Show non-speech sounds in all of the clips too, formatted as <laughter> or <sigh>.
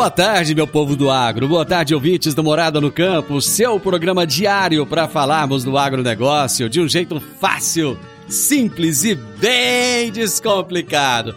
Boa tarde, meu povo do agro. Boa tarde, ouvintes do Morada no Campo. Seu programa diário para falarmos do agronegócio de um jeito fácil, simples e bem descomplicado.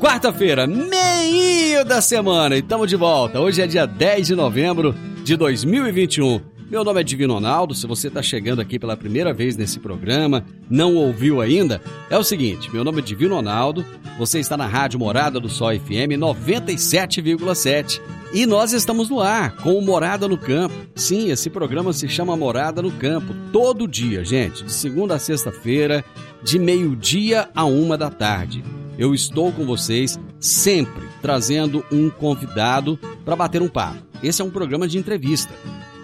Quarta-feira, meio da semana, e estamos de volta. Hoje é dia 10 de novembro de 2021. Meu nome é Divino Ronaldo. Se você está chegando aqui pela primeira vez nesse programa, não ouviu ainda, é o seguinte: meu nome é Divino Ronaldo. Você está na Rádio Morada do Sol FM 97,7 e nós estamos no ar com o Morada no Campo. Sim, esse programa se chama Morada no Campo. Todo dia, gente, de segunda a sexta-feira, de meio-dia a uma da tarde. Eu estou com vocês sempre trazendo um convidado para bater um papo. Esse é um programa de entrevista.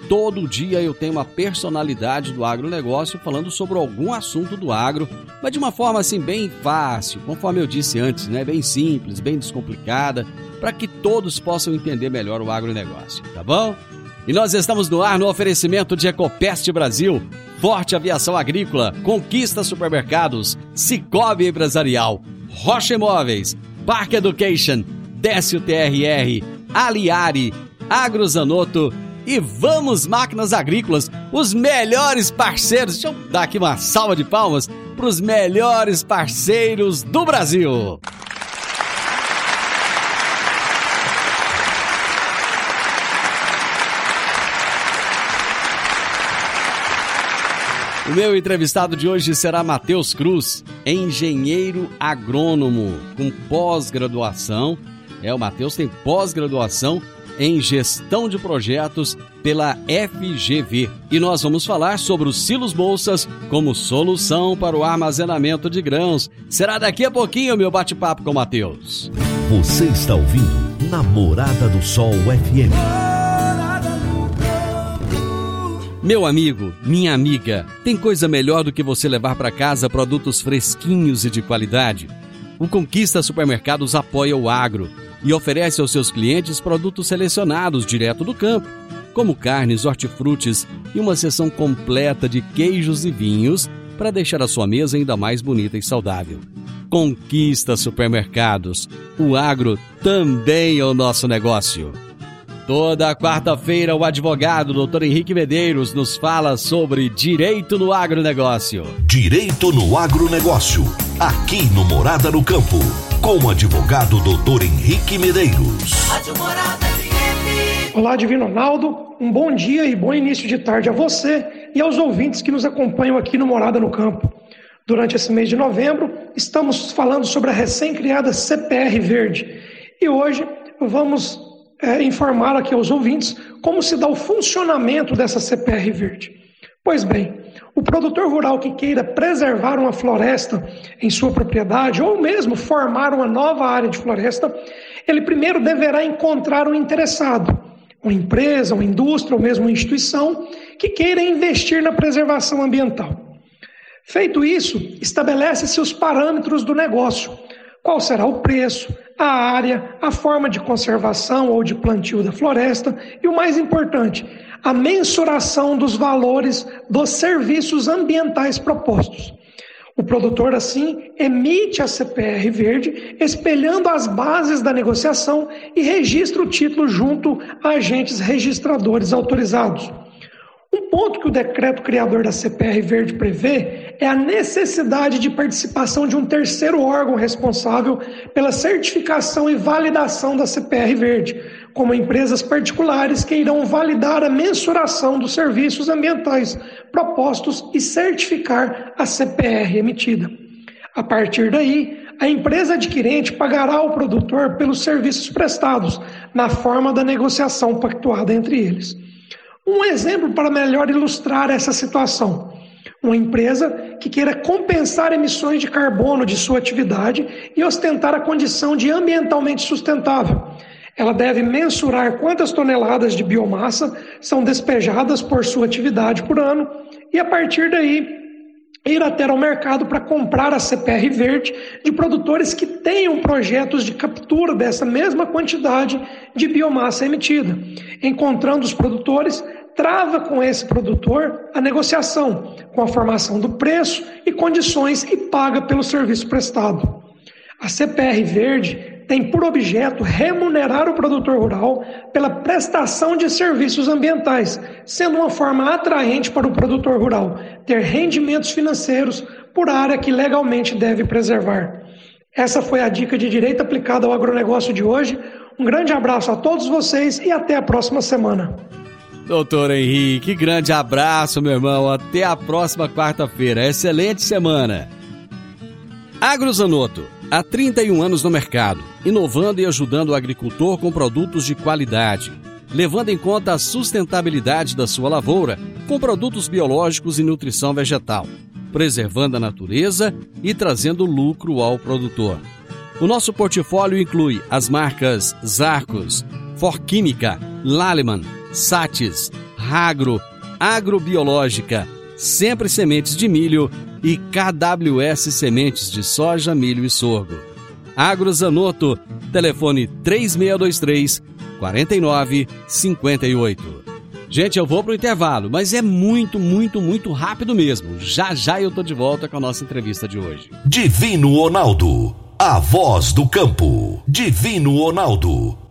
Todo dia eu tenho uma personalidade do agronegócio falando sobre algum assunto do agro, mas de uma forma assim bem fácil, conforme eu disse antes, né? Bem simples, bem descomplicada, para que todos possam entender melhor o agronegócio, tá bom? E nós estamos no ar no oferecimento de Ecopest Brasil, Forte Aviação Agrícola, Conquista Supermercados, Cicobi Empresarial, Rocha Imóveis, Park Education, Décio TRR, Aliari, Agrozanoto e Vamos Máquinas Agrícolas, os melhores parceiros. Deixa eu dar aqui uma salva de palmas para os melhores parceiros do Brasil. O meu entrevistado de hoje será Matheus Cruz, engenheiro agrônomo com pós-graduação. É, o Matheus tem pós-graduação em Gestão de Projetos pela FGV. E nós vamos falar sobre os silos bolsas como solução para o armazenamento de grãos. Será daqui a pouquinho meu bate-papo com o Matheus. Você está ouvindo Namorada do Sol FM. Meu amigo, minha amiga, tem coisa melhor do que você levar para casa produtos fresquinhos e de qualidade? O Conquista Supermercados apoia o agro e oferece aos seus clientes produtos selecionados direto do campo, como carnes, hortifrutis e uma seção completa de queijos e vinhos para deixar a sua mesa ainda mais bonita e saudável. Conquista Supermercados. O agro também é o nosso negócio. Toda quarta-feira, o advogado Dr. Henrique Medeiros nos fala sobre direito no agronegócio. Direito no agronegócio. Aqui no Morada no Campo. Com o advogado Dr. Henrique Medeiros. Olá, Divino Ronaldo. Um bom dia e bom início de tarde a você e aos ouvintes que nos acompanham aqui no Morada no Campo. Durante esse mês de novembro, estamos falando sobre a recém-criada CPR Verde. E hoje vamos é, informar aqui aos ouvintes como se dá o funcionamento dessa CPR Verde. Pois bem, o produtor rural que queira preservar uma floresta em sua propriedade ou mesmo formar uma nova área de floresta, ele primeiro deverá encontrar um interessado, uma empresa, uma indústria ou mesmo uma instituição que queira investir na preservação ambiental. Feito isso, estabelece-se os parâmetros do negócio. Qual será o preço, a área, a forma de conservação ou de plantio da floresta e o mais importante, a mensuração dos valores dos serviços ambientais propostos. O produtor, assim, emite a CPR verde, espelhando as bases da negociação e registra o título junto a agentes registradores autorizados. Um ponto que o decreto criador da CPR Verde prevê é a necessidade de participação de um terceiro órgão responsável pela certificação e validação da CPR Verde, como empresas particulares que irão validar a mensuração dos serviços ambientais propostos e certificar a CPR emitida. A partir daí, a empresa adquirente pagará ao produtor pelos serviços prestados, na forma da negociação pactuada entre eles. Um exemplo para melhor ilustrar essa situação. Uma empresa que queira compensar emissões de carbono de sua atividade e ostentar a condição de ambientalmente sustentável. Ela deve mensurar quantas toneladas de biomassa são despejadas por sua atividade por ano e, a partir daí, ir até ao mercado para comprar a CPR verde de produtores que tenham projetos de captura dessa mesma quantidade de biomassa emitida, encontrando os produtores trava com esse produtor a negociação, com a formação do preço e condições e paga pelo serviço prestado. A CPR Verde tem por objeto remunerar o produtor rural pela prestação de serviços ambientais, sendo uma forma atraente para o produtor rural ter rendimentos financeiros por área que legalmente deve preservar. Essa foi a dica de direito aplicada ao agronegócio de hoje. Um grande abraço a todos vocês e até a próxima semana. Doutor Henrique, grande abraço, meu irmão. Até a próxima quarta-feira. Excelente semana. AgroZanoto, há 31 anos no mercado, inovando e ajudando o agricultor com produtos de qualidade, levando em conta a sustentabilidade da sua lavoura com produtos biológicos e nutrição vegetal, preservando a natureza e trazendo lucro ao produtor. O nosso portfólio inclui as marcas Zarcos, Forquímica, Laleman, Sates, Ragro, Agrobiológica, Sempre Sementes de Milho e KWS Sementes de Soja, Milho e Sorgo. Agrozanoto, telefone 3623 4958. Gente, eu vou pro intervalo, mas é muito, muito, muito rápido mesmo. Já já eu tô de volta com a nossa entrevista de hoje. Divino Ronaldo, a voz do campo. Divino Ronaldo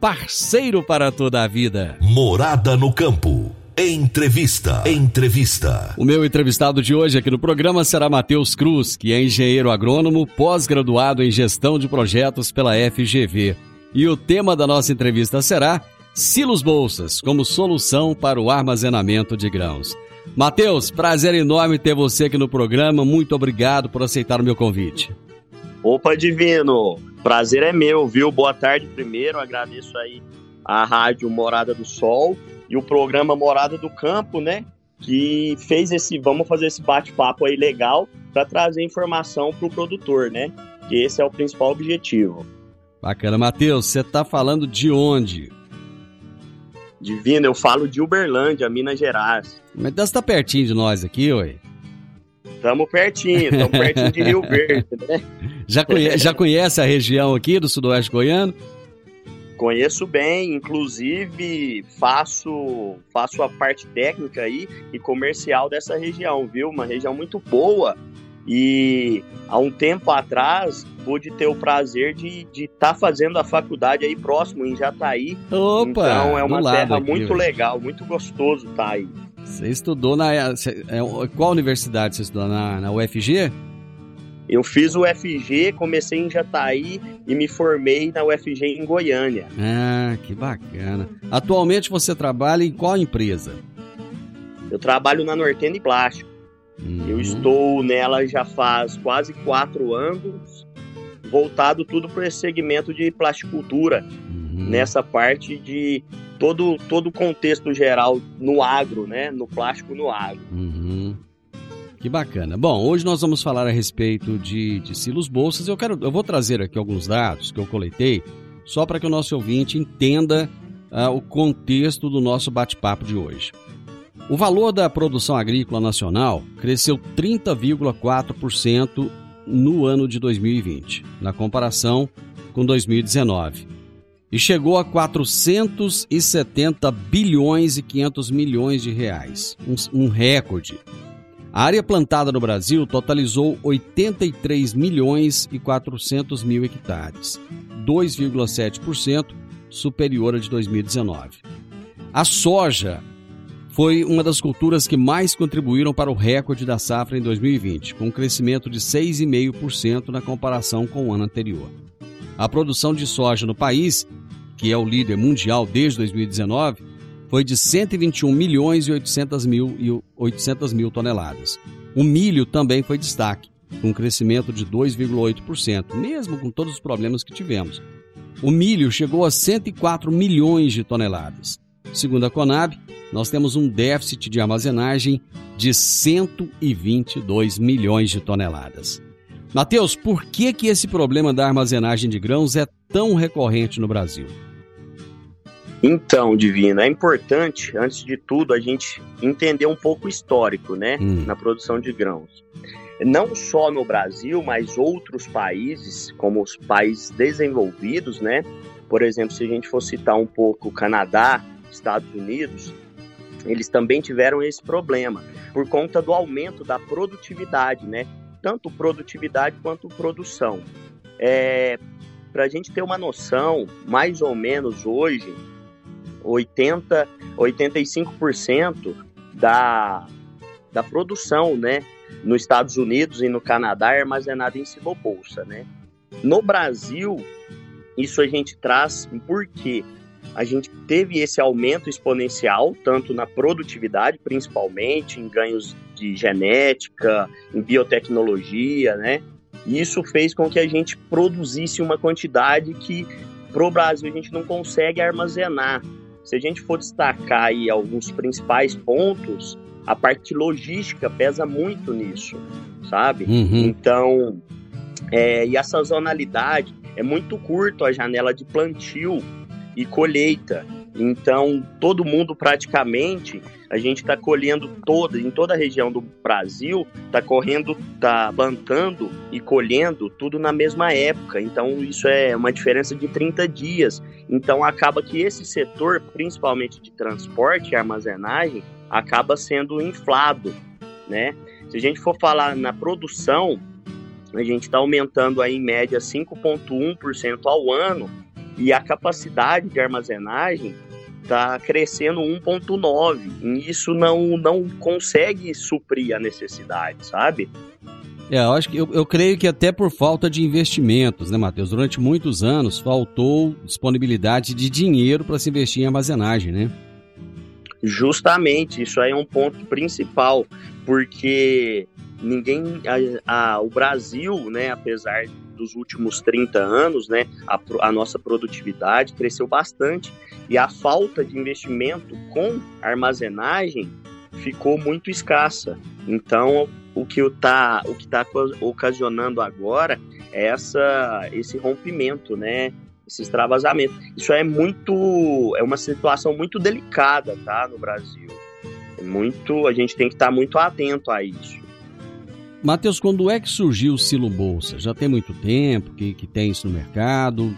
parceiro para toda a vida. Morada no campo. Entrevista. Entrevista. O meu entrevistado de hoje aqui no programa será Matheus Cruz, que é engenheiro agrônomo, pós-graduado em gestão de projetos pela FGV. E o tema da nossa entrevista será Silos Bolsas como solução para o armazenamento de grãos. Matheus, prazer enorme ter você aqui no programa. Muito obrigado por aceitar o meu convite. Opa, Divino! Prazer é meu, viu? Boa tarde primeiro, agradeço aí a rádio Morada do Sol e o programa Morada do Campo, né? Que fez esse, vamos fazer esse bate-papo aí legal para trazer informação para o produtor, né? Que esse é o principal objetivo. Bacana, Matheus, você tá falando de onde? Divino, eu falo de Uberlândia, Minas Gerais. Mas você tá pertinho de nós aqui, ué? Tamo pertinho, estamos pertinho de Rio Verde, né? <laughs> Já conhece, <laughs> já conhece a região aqui do Sudoeste Goiano? Conheço bem, inclusive faço, faço a parte técnica aí e comercial dessa região, viu? Uma região muito boa. E há um tempo atrás pude ter o prazer de estar tá fazendo a faculdade aí próximo, em Jataí. Opa! Então é uma terra aqui, muito legal, muito gostoso estar tá aí. Você estudou na. É, qual universidade você estudou? Na, na UFG? Eu fiz o UFG, comecei em Jataí e me formei na UFG em Goiânia. Ah, que bacana. Atualmente você trabalha em qual empresa? Eu trabalho na Nortene Plástico. Uhum. Eu estou nela já faz quase quatro anos, voltado tudo para esse segmento de plasticultura, uhum. nessa parte de todo todo o contexto geral no agro, né? No plástico no agro. Uhum. Que bacana. Bom, hoje nós vamos falar a respeito de, de silos bolsas. Eu quero, eu vou trazer aqui alguns dados que eu coletei, só para que o nosso ouvinte entenda uh, o contexto do nosso bate-papo de hoje. O valor da produção agrícola nacional cresceu 30,4% no ano de 2020, na comparação com 2019, e chegou a 470 bilhões e 500 milhões de reais, um, um recorde. A área plantada no Brasil totalizou 83 milhões e 400 mil hectares, 2,7% superior a de 2019. A soja foi uma das culturas que mais contribuíram para o recorde da safra em 2020, com um crescimento de 6,5% na comparação com o ano anterior. A produção de soja no país, que é o líder mundial desde 2019, foi de 121 milhões e 800 mil, e 800 mil toneladas. O milho também foi destaque, com um crescimento de 2,8%, mesmo com todos os problemas que tivemos. O milho chegou a 104 milhões de toneladas. Segundo a Conab, nós temos um déficit de armazenagem de 122 milhões de toneladas. Mateus, por que, que esse problema da armazenagem de grãos é tão recorrente no Brasil? Então, Divino, é importante, antes de tudo, a gente entender um pouco o histórico, né, Hum. na produção de grãos. Não só no Brasil, mas outros países, como os países desenvolvidos, né? Por exemplo, se a gente for citar um pouco o Canadá, Estados Unidos, eles também tiveram esse problema por conta do aumento da produtividade, né? Tanto produtividade quanto produção. É, Para a gente ter uma noção, mais ou menos hoje, 80, 85% da, da produção, né, nos Estados Unidos e no Canadá é armazenada em silobolsa, né? No Brasil, isso a gente traz porque a gente teve esse aumento exponencial, tanto na produtividade, principalmente, em ganhos de genética, em biotecnologia, né? E isso fez com que a gente produzisse uma quantidade que, pro Brasil, a gente não consegue armazenar. Se a gente for destacar aí alguns principais pontos, a parte logística pesa muito nisso, sabe? Uhum. Então, é, e a sazonalidade é muito curto a janela de plantio e colheita. Então, todo mundo praticamente, a gente está colhendo toda, em toda a região do Brasil, está correndo, está plantando e colhendo tudo na mesma época. Então, isso é uma diferença de 30 dias. Então, acaba que esse setor, principalmente de transporte e armazenagem, acaba sendo inflado, né? Se a gente for falar na produção, a gente está aumentando aí em média 5,1% ao ano e a capacidade de armazenagem está crescendo 1,9%. E isso não, não consegue suprir a necessidade, sabe? É, eu acho que eu, eu creio que até por falta de investimentos, né, Matheus? Durante muitos anos faltou disponibilidade de dinheiro para se investir em armazenagem, né? Justamente, isso aí é um ponto principal, porque ninguém. A, a- o Brasil, né, apesar dos últimos 30 anos, né, a, a nossa produtividade cresceu bastante e a falta de investimento com armazenagem ficou muito escassa. Então, o que está tá co- ocasionando agora é essa, esse rompimento, né? Esse extravasamento. Isso é muito. É uma situação muito delicada, tá? No Brasil. É muito. A gente tem que estar muito atento a isso. Matheus, quando é que surgiu o Silo Bolsa? Já tem muito tempo que, que tem isso no mercado?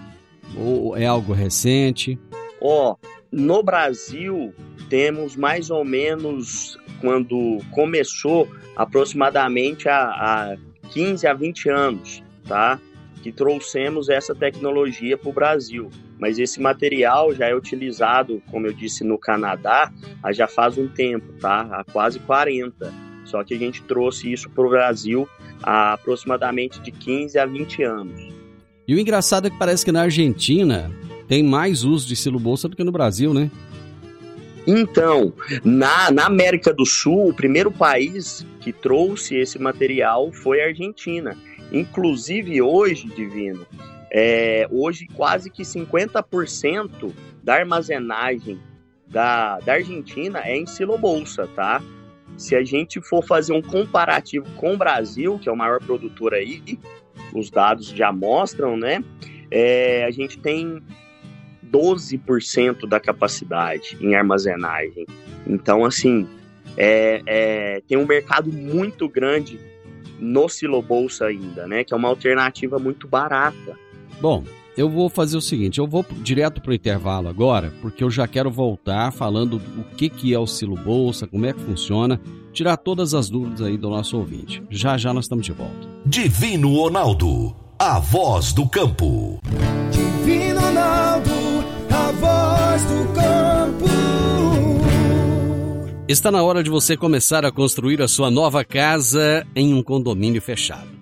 Ou é algo recente? Ó, no Brasil temos mais ou menos quando começou aproximadamente há, há 15 a 20 anos, tá? Que trouxemos essa tecnologia para o Brasil. Mas esse material já é utilizado, como eu disse, no Canadá já faz um tempo, tá? Há quase 40. Só que a gente trouxe isso para o Brasil há aproximadamente de 15 a 20 anos. E o engraçado é que parece que na Argentina tem mais uso de Silo Bolsa do que no Brasil, né? Então, na, na América do Sul, o primeiro país que trouxe esse material foi a Argentina. Inclusive hoje, Divino, é, hoje quase que 50% da armazenagem da, da Argentina é em silobolsa, tá? Se a gente for fazer um comparativo com o Brasil, que é o maior produtor aí, os dados já mostram, né? É, a gente tem 12% da capacidade em armazenagem. Então, assim, é, é, tem um mercado muito grande no silo bolsa ainda, né? Que é uma alternativa muito barata. Bom, eu vou fazer o seguinte, eu vou direto para o intervalo agora, porque eu já quero voltar falando o que, que é o silo bolsa, como é que funciona, tirar todas as dúvidas aí do nosso ouvinte. Já já nós estamos de volta. Divino Ronaldo, a voz do campo. Divino Ronaldo, a voz do campo. Está na hora de você começar a construir a sua nova casa em um condomínio fechado.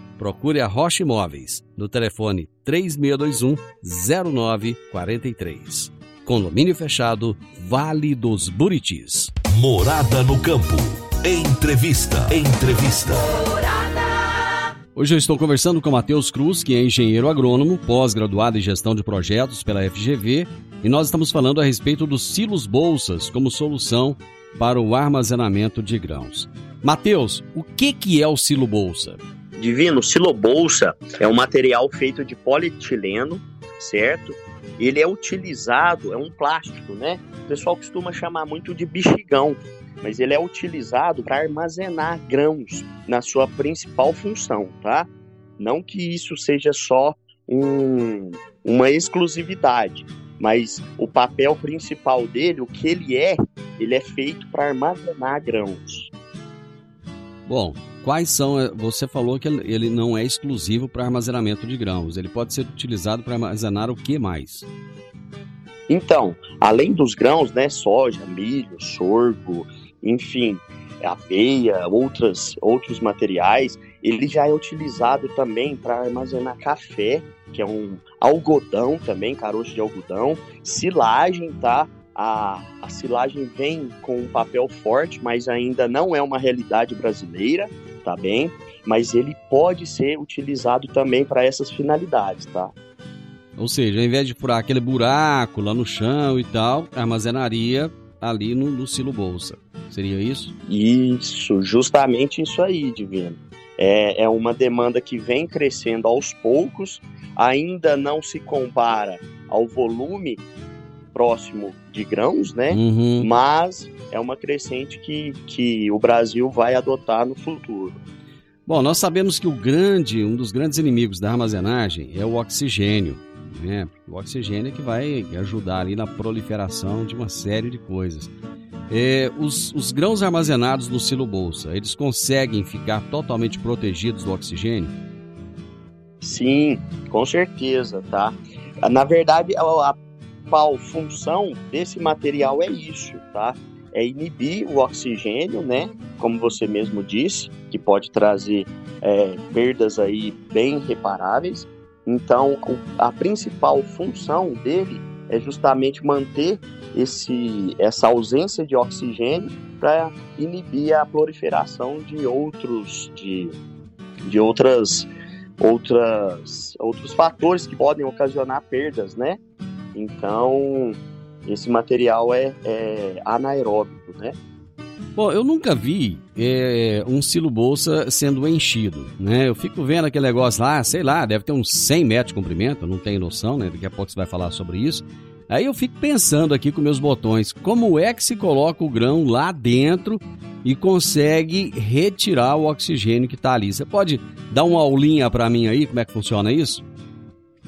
Procure a Rocha Imóveis no telefone 3621 0943. Condomínio fechado Vale dos Buritis. Morada no campo. Entrevista. Entrevista. Hoje eu estou conversando com Matheus Cruz, que é engenheiro agrônomo, pós-graduado em gestão de projetos pela FGV, e nós estamos falando a respeito dos silos bolsas como solução para o armazenamento de grãos. Matheus, o que, que é o silo bolsa? Divino, silobolsa é um material feito de polietileno, certo? Ele é utilizado, é um plástico, né? O pessoal costuma chamar muito de bexigão, mas ele é utilizado para armazenar grãos na sua principal função, tá? Não que isso seja só um, uma exclusividade, mas o papel principal dele, o que ele é, ele é feito para armazenar grãos. Bom, quais são. eh, Você falou que ele não é exclusivo para armazenamento de grãos. Ele pode ser utilizado para armazenar o que mais? Então, além dos grãos, né, soja, milho, sorgo, enfim, aveia, outras, outros materiais, ele já é utilizado também para armazenar café, que é um algodão também, caroço de algodão, silagem, tá? A, a silagem vem com um papel forte, mas ainda não é uma realidade brasileira, tá bem? Mas ele pode ser utilizado também para essas finalidades, tá? Ou seja, ao invés de furar aquele buraco lá no chão e tal, armazenaria ali no, no silo bolsa. Seria isso? Isso, justamente isso aí, Divino. É, é uma demanda que vem crescendo aos poucos, ainda não se compara ao volume próximo de grãos, né? Uhum. Mas é uma crescente que, que o Brasil vai adotar no futuro. Bom, nós sabemos que o grande, um dos grandes inimigos da armazenagem é o oxigênio. Né? O oxigênio é que vai ajudar ali na proliferação de uma série de coisas. É, os, os grãos armazenados no silo bolsa, eles conseguem ficar totalmente protegidos do oxigênio? Sim, com certeza, tá? Na verdade, a, a principal função desse material é isso, tá? É inibir o oxigênio, né? Como você mesmo disse, que pode trazer é, perdas aí bem reparáveis. Então, a principal função dele é justamente manter esse, essa ausência de oxigênio para inibir a proliferação de outros, de, de outras, outras, outros fatores que podem ocasionar perdas, né? Então, esse material é, é anaeróbico, né? Bom, eu nunca vi é, um silo bolsa sendo enchido, né? Eu fico vendo aquele negócio lá, sei lá, deve ter uns 100 metros de comprimento, não tenho noção, né? Daqui a pouco você vai falar sobre isso. Aí eu fico pensando aqui com meus botões, como é que se coloca o grão lá dentro e consegue retirar o oxigênio que está ali? Você pode dar uma aulinha para mim aí, como é que funciona isso?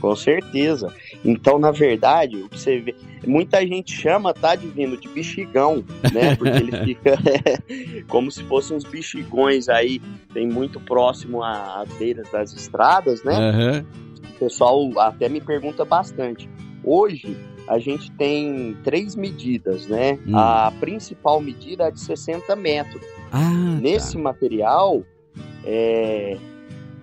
Com certeza. Então, na verdade, o que você vê, muita gente chama, tá, divino, de bexigão, né? <laughs> Porque ele fica <laughs> como se fossem uns bexigões aí, tem muito próximo às beiras das estradas, né? Aham. O pessoal até me pergunta bastante. Hoje, a gente tem três medidas, né? Hum. A principal medida é de 60 metros. Ah, Nesse material, é,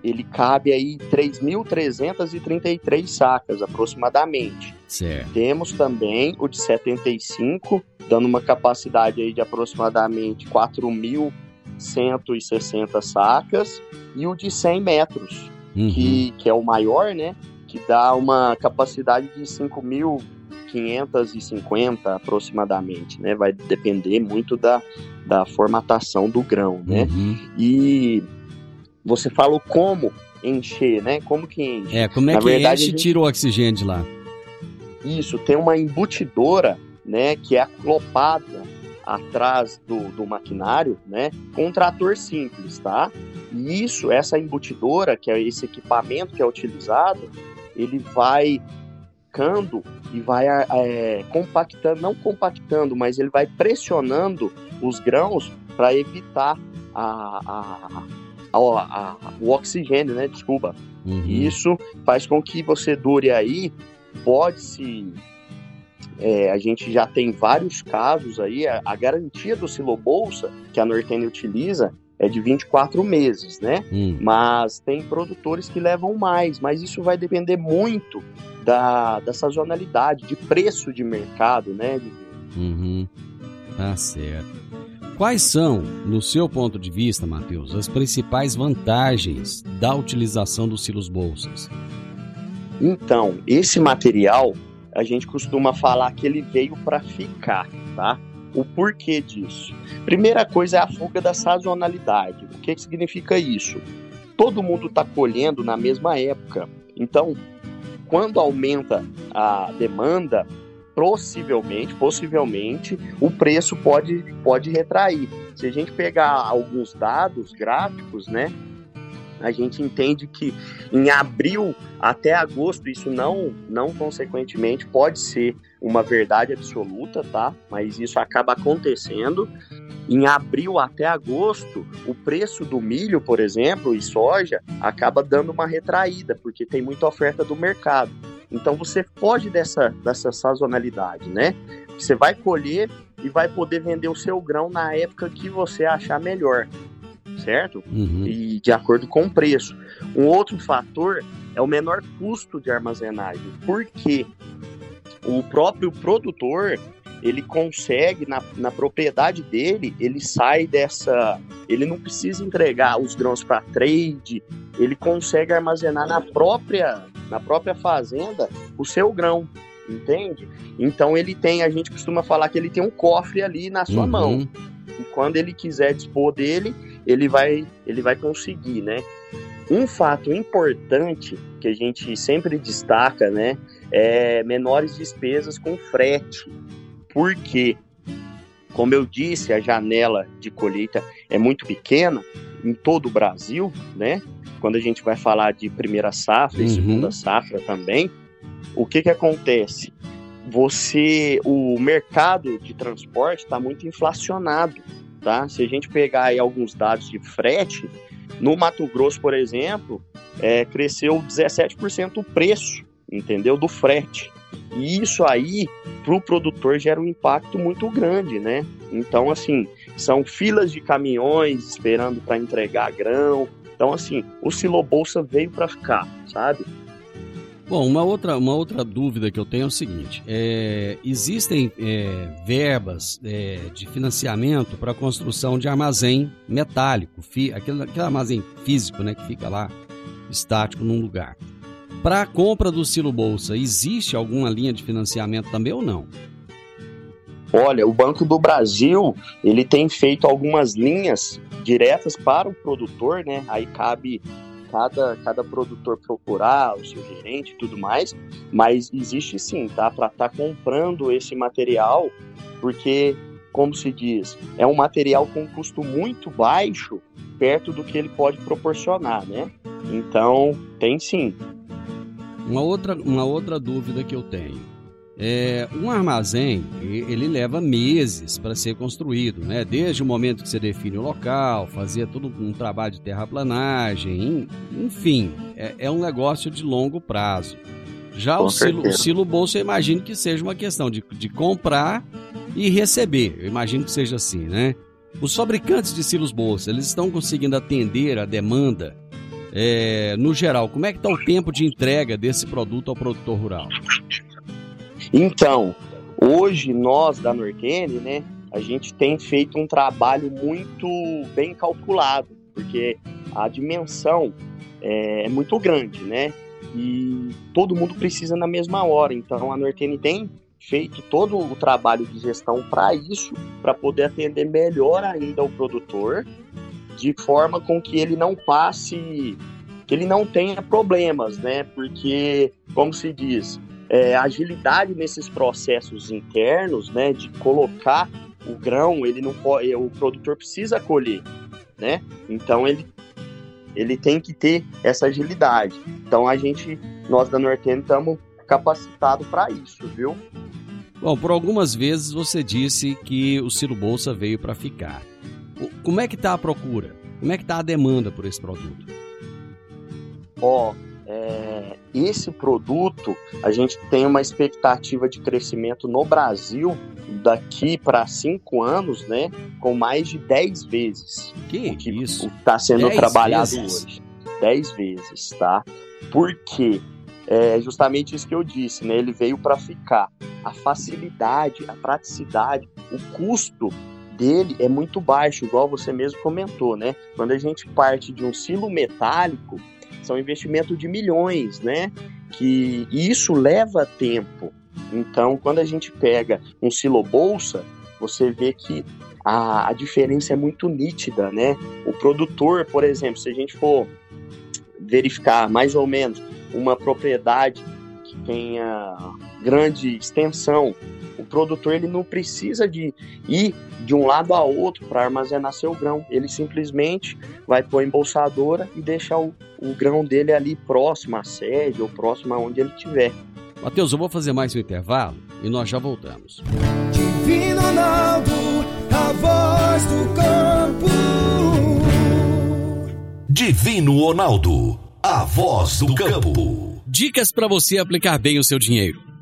ele cabe aí 3.333 sacas aproximadamente. Certo. Temos também o de 75, dando uma capacidade aí de aproximadamente 4.160 sacas, e o de 100 metros, Uhum. que, que é o maior, né? Que dá uma capacidade de 5.550 aproximadamente, né? Vai depender muito da, da formatação do grão, né? Uhum. E você falou como encher, né? Como que enche? É, como é Na que verdade, enche e gente- tira o oxigênio de lá? Isso, tem uma embutidora, né, que é aclopada atrás do, do maquinário, né, com um trator simples, tá? E isso, essa embutidora, que é esse equipamento que é utilizado, ele vai cando e vai é, compactando, não compactando, mas ele vai pressionando os grãos para evitar a, a, a- a- o oxigênio, né? Desculpa, Uhum. isso faz com que você dure aí, pode-se. é, a gente já tem vários casos aí, a, a garantia do Silo Bolsa que a Nortene utiliza é de 24 meses, né? Hum. Mas tem produtores que levam mais, mas isso vai depender muito da, da sazonalidade, de preço de mercado, né? Uhum. Tá certo. Quais são, no seu ponto de vista, Matheus, as principais vantagens da utilização dos silos bolsas? Então, esse material, a gente costuma falar que ele veio para ficar, tá? O porquê disso? Primeira coisa é a fuga da sazonalidade. O que, que significa isso? Todo mundo está colhendo na mesma época. Então, quando aumenta a demanda, possivelmente, possivelmente, o preço pode, pode retrair. Se a gente pegar alguns dados gráficos, né, a gente entende que em abril até agosto, isso não, não consequentemente pode ser uma verdade absoluta, tá? Mas isso acaba acontecendo. Em abril até agosto, o preço do milho, por exemplo, e soja, acaba dando uma retraída, porque tem muita oferta do mercado. Então você foge dessa, dessa sazonalidade, né? Você vai colher e vai poder vender o seu grão na época que você achar melhor, certo? Uhum. e de acordo com o preço. Um outro fator é o menor custo de armazenagem, porque o próprio produtor ele consegue na, na propriedade dele, ele sai dessa, ele não precisa entregar os grãos para trade, ele consegue armazenar na própria na própria fazenda o seu grão, entende? Então ele tem, a gente costuma falar que ele tem um cofre ali na sua Uhum. mão. E quando ele quiser dispor dele, ele vai, ele vai conseguir, né? Um fato importante que a gente sempre destaca, né, é menores despesas com frete. Porque, como eu disse, a janela de colheita é muito pequena em todo o Brasil, né? Quando a gente vai falar de primeira safra e Uhum. segunda safra também, o que que acontece? Você, o mercado de transporte está muito inflacionado, tá? Se a gente pegar aí alguns dados de frete, no Mato Grosso, por exemplo, é, cresceu 17% o preço, entendeu? Do frete. E isso aí, para o produtor, gera um impacto muito grande, né? Então, assim, são filas de caminhões esperando para entregar grão. Então, assim, o Silo Bolsa veio para ficar, sabe? Bom, uma outra, uma outra dúvida que eu tenho é o seguinte: é, existem é, verbas é, de financiamento para a construção de armazém metálico, fi, aquele, aquele armazém físico né, que fica lá estático num lugar. Para a compra do silo bolsa, existe alguma linha de financiamento também ou não? Olha, o Banco do Brasil, ele tem feito algumas linhas diretas para o produtor, né? Aí cabe cada, cada produtor procurar o seu gerente e tudo mais, mas existe sim, tá? Para estar comprando esse material, porque, como se diz, é um material com custo muito baixo perto do que ele pode proporcionar, né? Então, tem sim. Uma outra, uma outra dúvida que eu tenho. É, um armazém, ele leva meses para ser construído, né? Desde o momento que você define o local, fazer todo um trabalho de terraplanagem, en- enfim, é, é um negócio de longo prazo. Já Com o silo, o silo bolsa, eu imagino que seja uma questão de, de comprar e receber. Eu imagino que seja assim, né? Os fabricantes de silos bolsa, eles estão conseguindo atender a demanda é, no geral? Como é que está o tempo de entrega desse produto ao produtor rural? Então, hoje nós da Nortene, né, a gente tem feito um trabalho muito bem calculado, porque a dimensão é, é muito grande, né? E todo mundo precisa na mesma hora. Então a Nortene tem feito todo o trabalho de gestão para isso, para poder atender melhor ainda o produtor, de forma com que ele não passe, que ele não tenha problemas, né? Porque, como se diz, é, agilidade nesses processos internos, né? De colocar o grão, ele não pode, o produtor precisa colher, né? Então ele ele tem que ter essa agilidade. Então a gente, nós da Norten, estamos capacitados para isso, viu? Bom, por algumas vezes você disse que o Ciro Bolsa veio para ficar. Como é que está a procura? Como é que está a demanda por esse produto? Ó, é, esse produto a gente tem uma expectativa de crescimento no Brasil daqui para cinco anos, né? Com mais de 10 vezes. Que, o que isso? está sendo trabalhado vezes? hoje. 10 vezes, tá? Por quê? É justamente isso que eu disse, né? Ele veio para ficar. A facilidade, a praticidade, o custo dele é muito baixo, igual você mesmo comentou, né? Quando a gente parte de um silo metálico, são investimentos de milhões, né? Que isso leva tempo. Então, quando a gente pega um silo bolsa, você vê que a, a diferença é muito nítida, né? O produtor, por exemplo, se a gente for verificar mais ou menos uma propriedade que tenha grande extensão, produtor ele não precisa de ir de um lado a outro para armazenar seu grão. Ele simplesmente vai pôr a embolsadora e deixar o, o grão dele ali próximo à sede ou próximo aonde ele estiver. Matheus, eu vou fazer mais um intervalo e nós já voltamos. Divino Ronaldo, a voz do campo. Divino Ronaldo, a voz do campo. Dicas para você aplicar bem o seu dinheiro.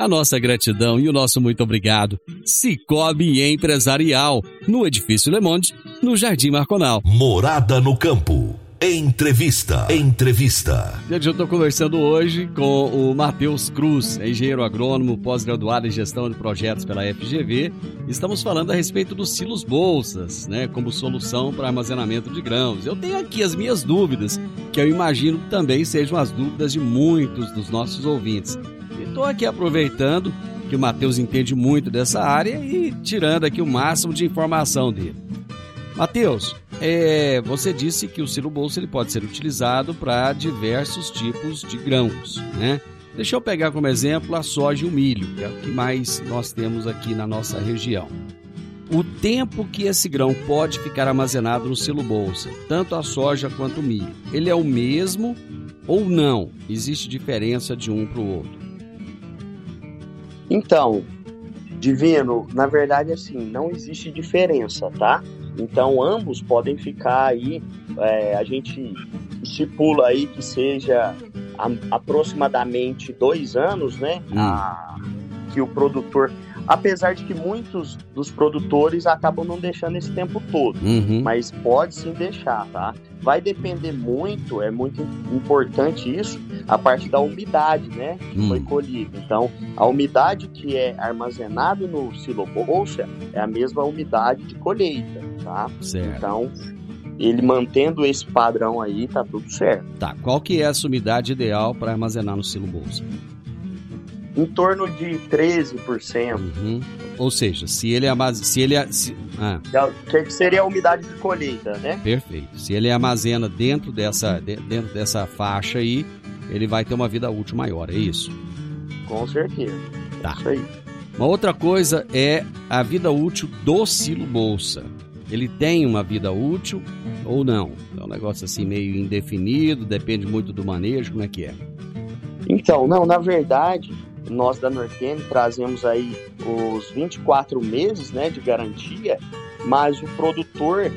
a nossa gratidão e o nosso muito obrigado. Cicobi Empresarial, no Edifício Le Monde, no Jardim Marconal. Morada no Campo. Entrevista. Entrevista. Gente, eu estou conversando hoje com o Matheus Cruz, engenheiro agrônomo, pós-graduado em gestão de projetos pela FGV. Estamos falando a respeito dos silos bolsas, né, como solução para armazenamento de grãos. Eu tenho aqui as minhas dúvidas, que eu imagino que também sejam as dúvidas de muitos dos nossos ouvintes. Estou aqui aproveitando que o Matheus entende muito dessa área e tirando aqui o máximo de informação dele. Matheus, é, você disse que o silo bolsa ele pode ser utilizado para diversos tipos de grãos, né? Deixa eu pegar como exemplo a soja e o milho, que é o que mais nós temos aqui na nossa região. O tempo que esse grão pode ficar armazenado no silo bolsa, tanto a soja quanto o milho, ele é o mesmo ou não? Existe diferença de um para o outro? Então, Divino, na verdade, assim, não existe diferença, tá? Então, ambos podem ficar aí, é, a gente estipula aí que seja a, aproximadamente dois anos, né? Hum. A, que o produtor apesar de que muitos dos produtores acabam não deixando esse tempo todo, uhum. mas pode sim deixar, tá? Vai depender muito, é muito importante isso, a parte da umidade, né? Que hum. foi colhida. Então, a umidade que é armazenada no silo bolsa é a mesma umidade de colheita, tá? Certo. Então, ele mantendo esse padrão aí, tá tudo certo. Tá, qual que é essa umidade ideal para armazenar no silo bolsa? Em torno de 13%. Uhum. Ou seja, se ele armazena. Se ele, se, ah. Que seria a umidade de colheita, né? Perfeito. Se ele armazena dentro dessa, dentro dessa faixa aí, ele vai ter uma vida útil maior, é isso? Com certeza. Tá. Isso aí. Uma outra coisa é a vida útil do silo bolsa. ele tem uma vida útil ou não? É um negócio assim meio indefinido, depende muito do manejo, como é que é? Então, não, na verdade, nós da Nortene trazemos aí os 24 meses né, de garantia, mas o produtor,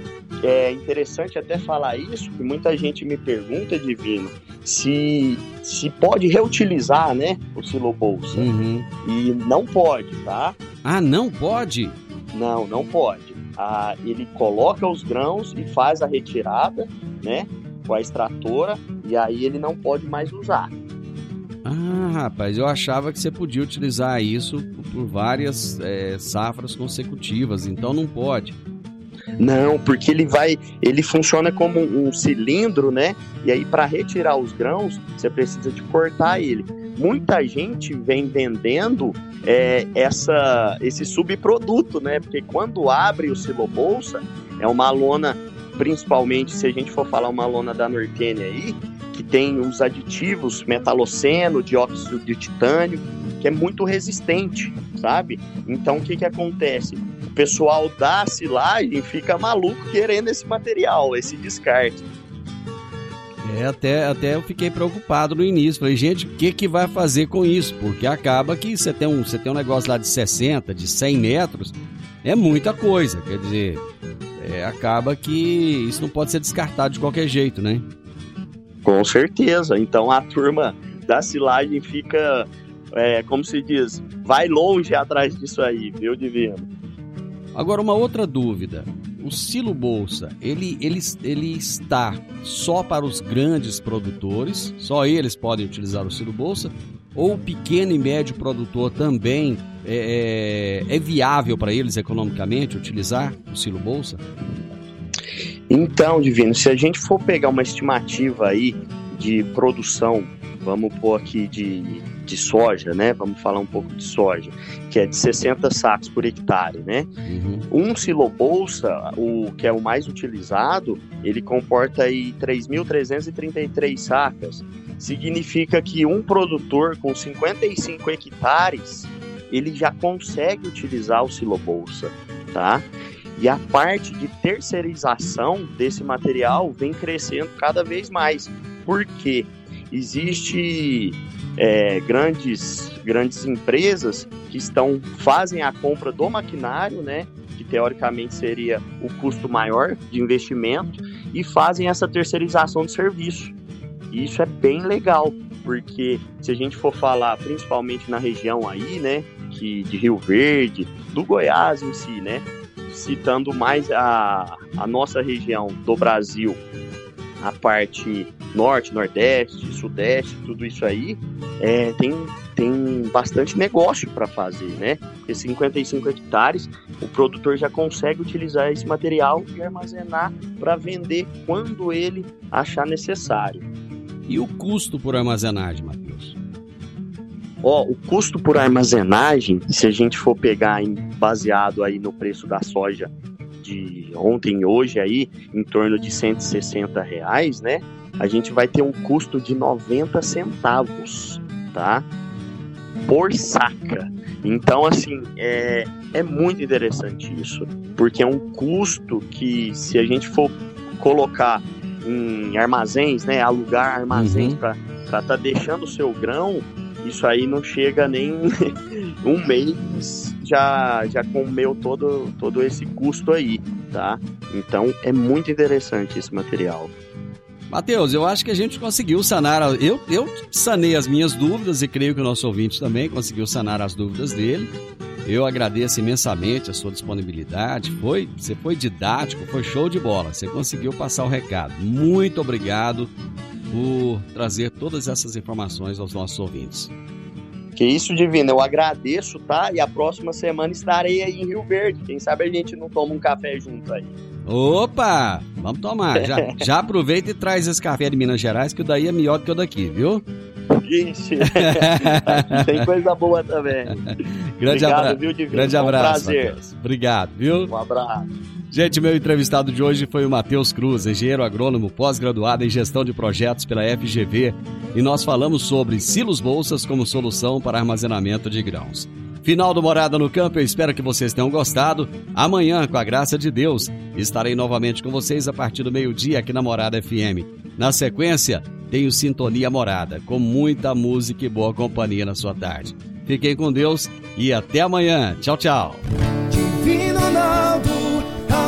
é interessante até falar isso, que muita gente me pergunta, Divino, se, se pode reutilizar né, o silo bolsa. Uhum. E não pode, tá? Ah, não pode? Não, não pode. Ah, ele coloca os grãos e faz a retirada, né? Com a extratora, e aí ele não pode mais usar. Ah, rapaz, eu achava que você podia utilizar isso por várias é, safras consecutivas, então não pode. Não, porque ele vai, ele funciona como um cilindro, né? E aí para retirar os grãos, você precisa de cortar ele. Muita gente vem vendendo é, essa, esse subproduto, né? Porque quando abre o silo bolsa, é uma lona, principalmente se a gente for falar uma lona da Nortene aí, que tem os aditivos metaloceno, dióxido de titânio, que é muito resistente, sabe? Então o que que acontece? O pessoal da silagem fica maluco querendo esse material, esse descarte. É, até, até eu fiquei preocupado no início. Falei, gente, o que, que vai fazer com isso? Porque acaba que você tem, um, você tem um negócio lá de 60, de 100 metros, é muita coisa. Quer dizer, é, acaba que isso não pode ser descartado de qualquer jeito, né? Com certeza. Então a turma da silagem fica, é, como se diz, vai longe atrás disso aí, viu, Divino? Agora, uma outra dúvida. O silo bolsa, ele, ele, ele está só para os grandes produtores, só eles podem utilizar o silo bolsa, ou o pequeno e médio produtor também é, é, é viável para eles economicamente utilizar o silo bolsa? Então, Divino, se a gente for pegar uma estimativa aí de produção, vamos pôr aqui de, de soja, né? Vamos falar um pouco de soja, que é de 60 sacos por hectare, né? Uhum. Um silobolsa, o que é o mais utilizado, ele comporta aí 3.333 sacas. Significa que um produtor com 55 hectares, ele já consegue utilizar o silobolsa, tá? E a parte de terceirização desse material vem crescendo cada vez mais. Por quê? Existe é, grandes, grandes empresas que estão fazem a compra do maquinário, né? Que teoricamente seria o custo maior de investimento, e fazem essa terceirização de serviço. E isso é bem legal, porque se a gente for falar principalmente na região aí, né? Que, de Rio Verde, do Goiás em si, né? Citando mais a, a nossa região do Brasil, a parte norte, nordeste, sudeste, tudo isso aí, é, tem, tem bastante negócio para fazer, né? Porque 55 hectares, o produtor já consegue utilizar esse material e armazenar para vender quando ele achar necessário. E o custo por armazenagem, Matheus? Ó, o custo por armazenagem, se a gente for pegar em, baseado aí no preço da soja de ontem e hoje aí, em torno de 160 reais, né? A gente vai ter um custo de 90 centavos, tá? Por saca. Então, assim, é, é muito interessante isso, porque é um custo que, se a gente for colocar em armazéns, né, alugar armazéns Uhum. para estar tá deixando o seu grão, isso aí não chega nem <laughs> um mês já já comeu todo todo esse custo aí, tá? Então é muito interessante esse material. Matheus, eu acho que a gente conseguiu sanar. Eu, eu sanei as minhas dúvidas e creio que o nosso ouvinte também conseguiu sanar as dúvidas dele. Eu agradeço imensamente a sua disponibilidade. Foi, você foi didático, foi show de bola. Você conseguiu passar o recado. Muito obrigado por trazer todas essas informações aos nossos ouvintes. Que isso, Divino, eu agradeço, tá? E a próxima semana estarei aí em Rio Verde. Quem sabe a gente não toma um café juntos aí. Opa! Vamos tomar. Já, <laughs> já aproveita e traz esse café de Minas Gerais, que o daí é melhor do que o daqui, viu? Ixi, aqui tem coisa boa também. <laughs> Grande, Obrigado, abra... viu, Divino? Grande Foi um abraço. prazer. Matheus. Obrigado, viu? Um abraço. Gente, meu entrevistado de hoje foi o Matheus Cruz, engenheiro agrônomo pós-graduado em gestão de projetos pela FGV, e nós falamos sobre silos bolsas como solução para armazenamento de grãos. Final do Morada no Campo, eu espero que vocês tenham gostado. Amanhã, com a graça de Deus, estarei novamente com vocês a partir do meio-dia aqui na Morada FM. Na sequência, tenho Sintonia Morada, com muita música e boa companhia na sua tarde. Fiquem com Deus e até amanhã. Tchau, tchau.